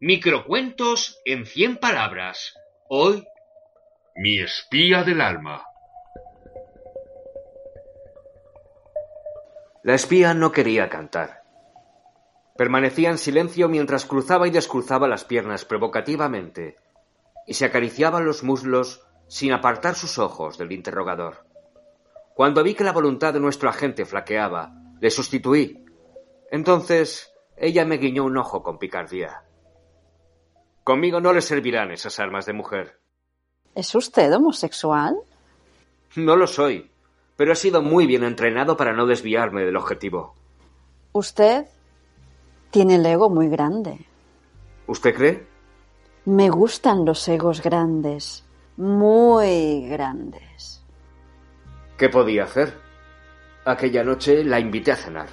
Microcuentos en 100 palabras. Hoy, Mi espía del alma. La espía no quería cantar. Permanecía en silencio mientras cruzaba y descruzaba las piernas provocativamente y se acariciaba los muslos sin apartar sus ojos del interrogador. Cuando vi que la voluntad de nuestro agente flaqueaba, le sustituí. Entonces ella me guiñó un ojo con picardía. Conmigo no le servirán esas armas de mujer. ¿Es usted homosexual? No lo soy, pero he sido muy bien entrenado para no desviarme del objetivo. Usted tiene el ego muy grande. ¿Usted cree? Me gustan los egos grandes, muy grandes. ¿Qué podía hacer? Aquella noche la invité a cenar.